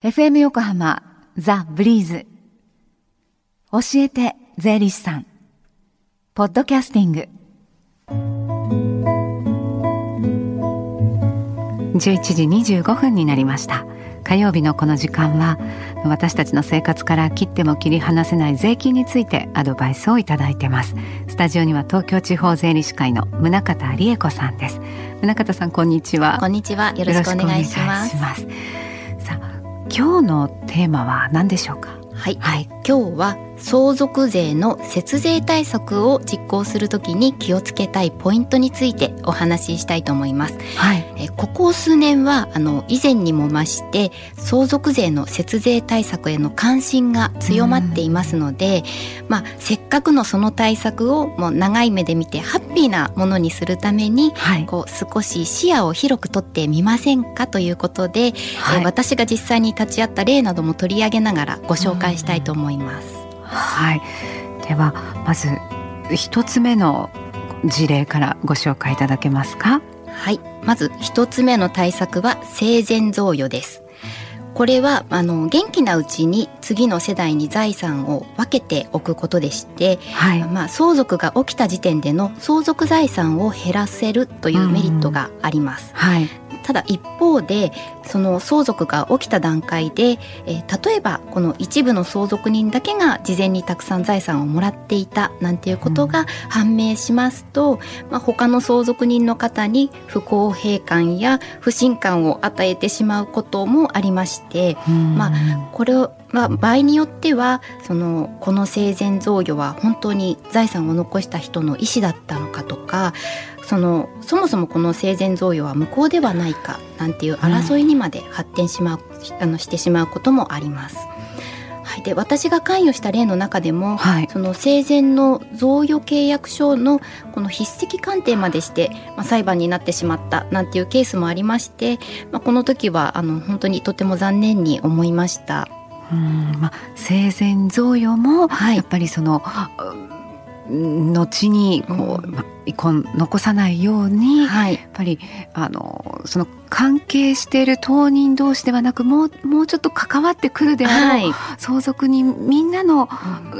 FM 横浜ザ・ブリーズ。教えて税理士さん。ポッドキャスティング。11時25分になりました。火曜日のこの時間は私たちの生活から切っても切り離せない税金についてアドバイスをいただいてます。スタジオには東京地方税理士会の宗方理恵子さんです。宗方さんこんにちは。こんにちは。よろしくお願いします今日のテーマは何でしょうか？はい、はい、今日は相続税の節税対策を実行するときに気をつけたいポイントについてお話ししたいと思います。はい、えここ数年はあの以前にも増して相続税の節税対策への関心が強まっていますので、まあせっかくのその対策をもう長い目で見てハッピーなものにするために、はい、こう少し視野を広くとってみませんかということで、はい、え私が実際に立ち会った例なども取り上げながらご紹介したいと思います。はい、ではまず一つ目の事例からご紹介いただけますか？はい。まず一つ目の対策は生前贈与です。これはあの元気なうちに次の世代に財産を分けておくことでして、はい、まあ、相続が起きた時点での相続財産を減らせるというメリットがあります。はい、ただ一方でその相続が起きた段階で、えー、例えばこの一部の相続人だけが事前にたくさん財産をもらっていたなんていうことが判明しますと、うん、まあ、他の相続人の方に不公平感や不信感を与えてしまうこともありまして、うん、まあ、これをまあ、場合によってはそのこの生前贈与は本当に財産を残した人の意思だったのかとかそのそもそもこの生前贈与は無効ではないかなんていう争いにまで発展しまう、うん、あのしてしまうこともあります。はい、で私が関与した例の中でも、はい、その生前の贈与契約書のこの筆跡鑑定までして、まあ、裁判になってしまったなんていうケースもありまして、まあ、この時はあの本当にとても残念に思いました。うん。まあ、生前贈与もやっぱりその、はい後にこう、うん、ま残さないように、はい、やっぱりあのその関係している当人同士ではなくもうもうちょっと関わってくるであろう、はい、相続人みんなの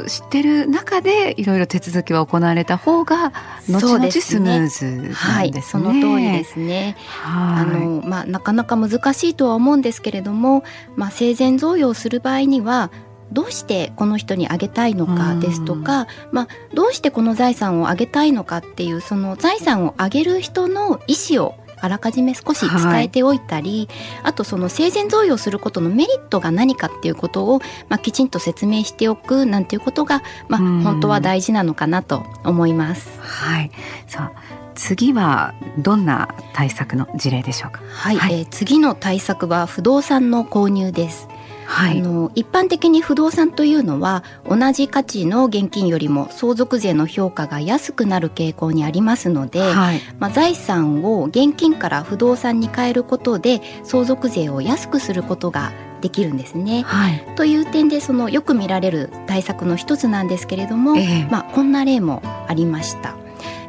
知ってる中でいろいろ手続きは行われた方が後々スムーズなんですね。はい、その通りですね。あのまあなかなか難しいとは思うんですけれども、まあ生前贈与をする場合にはどうしてこの人にあげたいのかですとか、まあ、どうしてこの財産をあげたいのかっていうその財産をあげる人の意思をあらかじめ少し伝えておいたり、はい、あとその生前贈与することのメリットが何かっていうことを、まあ、きちんと説明しておくなんていうことが、まあ、本当は大事なのかなと思います。はい、さあ次はどんな対策の事例でしょうか？はい、はい、えー、次の対策は不動産の購入です。はい、あの一般的に不動産というのは同じ価値の現金よりも相続税の評価が安くなる傾向にありますので、はい、まあ、財産を現金から不動産に変えることで相続税を安くすることができるんですね。はい、という点でそのよく見られる対策の一つなんですけれども、えー、まあ、こんな例もありました。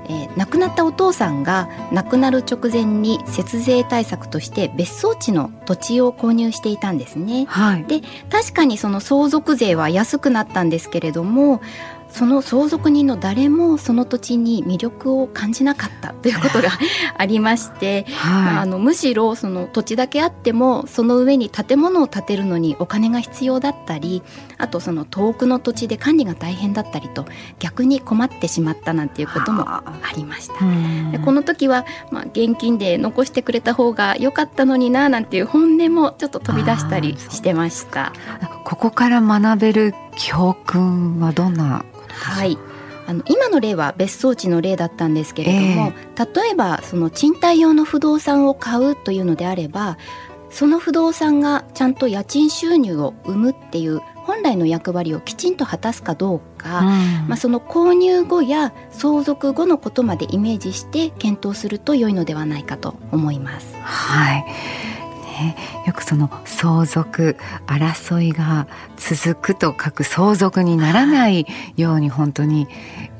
えー、亡くなったお父さんが亡くなる直前に節税対策として別荘地の土地を購入していたんですね。はい、で確かにその相続税は安くなったんですけれどもその相続人の誰もその土地に魅力を感じなかったということが ありまして、はい、あのむしろその土地だけあってもその上に建物を建てるのにお金が必要だったりあとその遠くの土地で管理が大変だったりと逆に困ってしまったなんていうこともあ。りました。でこの時は、まあ、現金で残してくれた方が良かったのにななんていう本音もちょっと飛び出したりしてました。ここから学べる教訓はどんなはい。あの今の例は別荘地の例だったんですけれども、えー、例えばその賃貸用の不動産を買うというのであればその不動産がちゃんと家賃収入を生むっていう本来の役割をきちんと果たすかどうか、うん、まあ、その購入後や相続後のことまでイメージして検討すると良いのではないかと思います。はいね、よくその相続争いが続くと書く相続にならないように本当に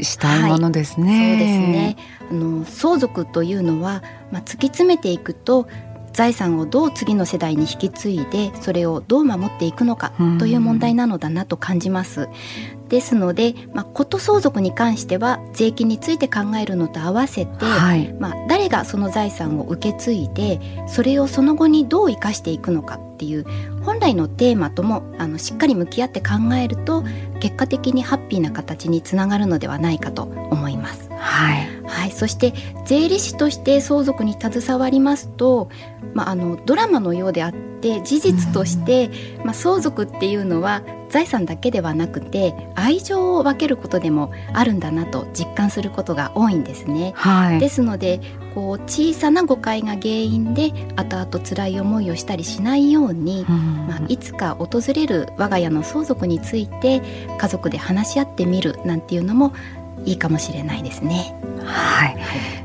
したいものですね。はい、そうですねあの相続というのは、まあ、突き詰めていくと財産をどう次の世代に引き継いでそれをどう守っていくのかという問題なのだなと感じます。ですので、まあ、こと相続に関しては税金について考えるのと合わせて、はい、まあ、誰がその財産を受け継いでそれをその後にどう生かしていくのかっていう本来のテーマともあのしっかり向き合って考えると結果的にハッピーな形につながるのではないかと思います。はい、はい、そして税理士として相続に携わりますと、まあ、あのドラマのようであって事実として、まあ、相続っていうのは財産だけではなくて愛情を分けることでもあるんだなと実感することが多いんですね。はい、ですのでこう小さな誤解が原因で後々辛い思いをしたりしないように、まあ、いつか訪れる我が家の相続について家族で話し合ってみるなんていうのもいいかもしれないですね。はい、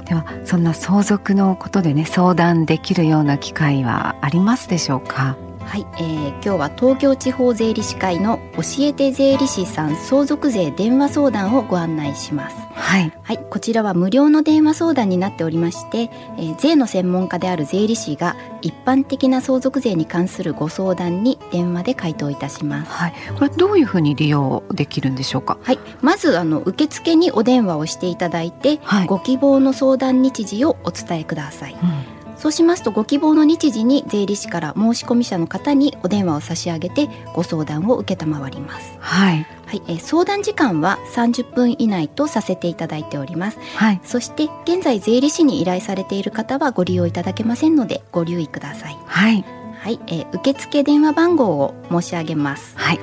ではそんな相続のことでね相談できるような機会はありますでしょうか？はい、えー、今日は東京地方税理士会の教えて税理士さん相続税電話相談をご案内します。はい、はい、こちらは無料の電話相談になっておりまして、えー、税の専門家である税理士が一般的な相続税に関するご相談に電話で回答いたします。はい、これどういうふうに利用できるんでしょうか？はい、まずあの受付にお電話をしていただいて、はい、ご希望の相談日時をお伝えください。うんそうしますとご希望の日時に税理士から申込者の方にお電話を差し上げてご相談を承ります。はい。はい、え相談時間は30分以内とさせていただいております。はい。そして現在税理士に依頼されている方はご利用いただけませんのでご留意ください。はい。はい、え受付電話番号を申し上げます。はい。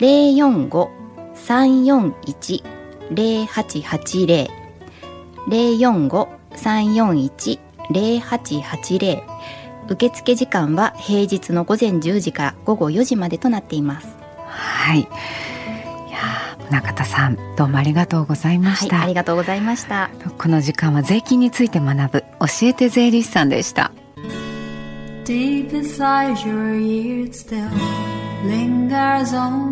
零四五三四一零八八零零四五三四一0880受付時間は平日の午前10時から午後4時までとなっています。はい。いや中田さんどうもありがとうございました、はい、ありがとうございました。この時間は税金について学ぶ教えて税理士さんでした。Deep inside your ears still lingers on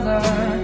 another.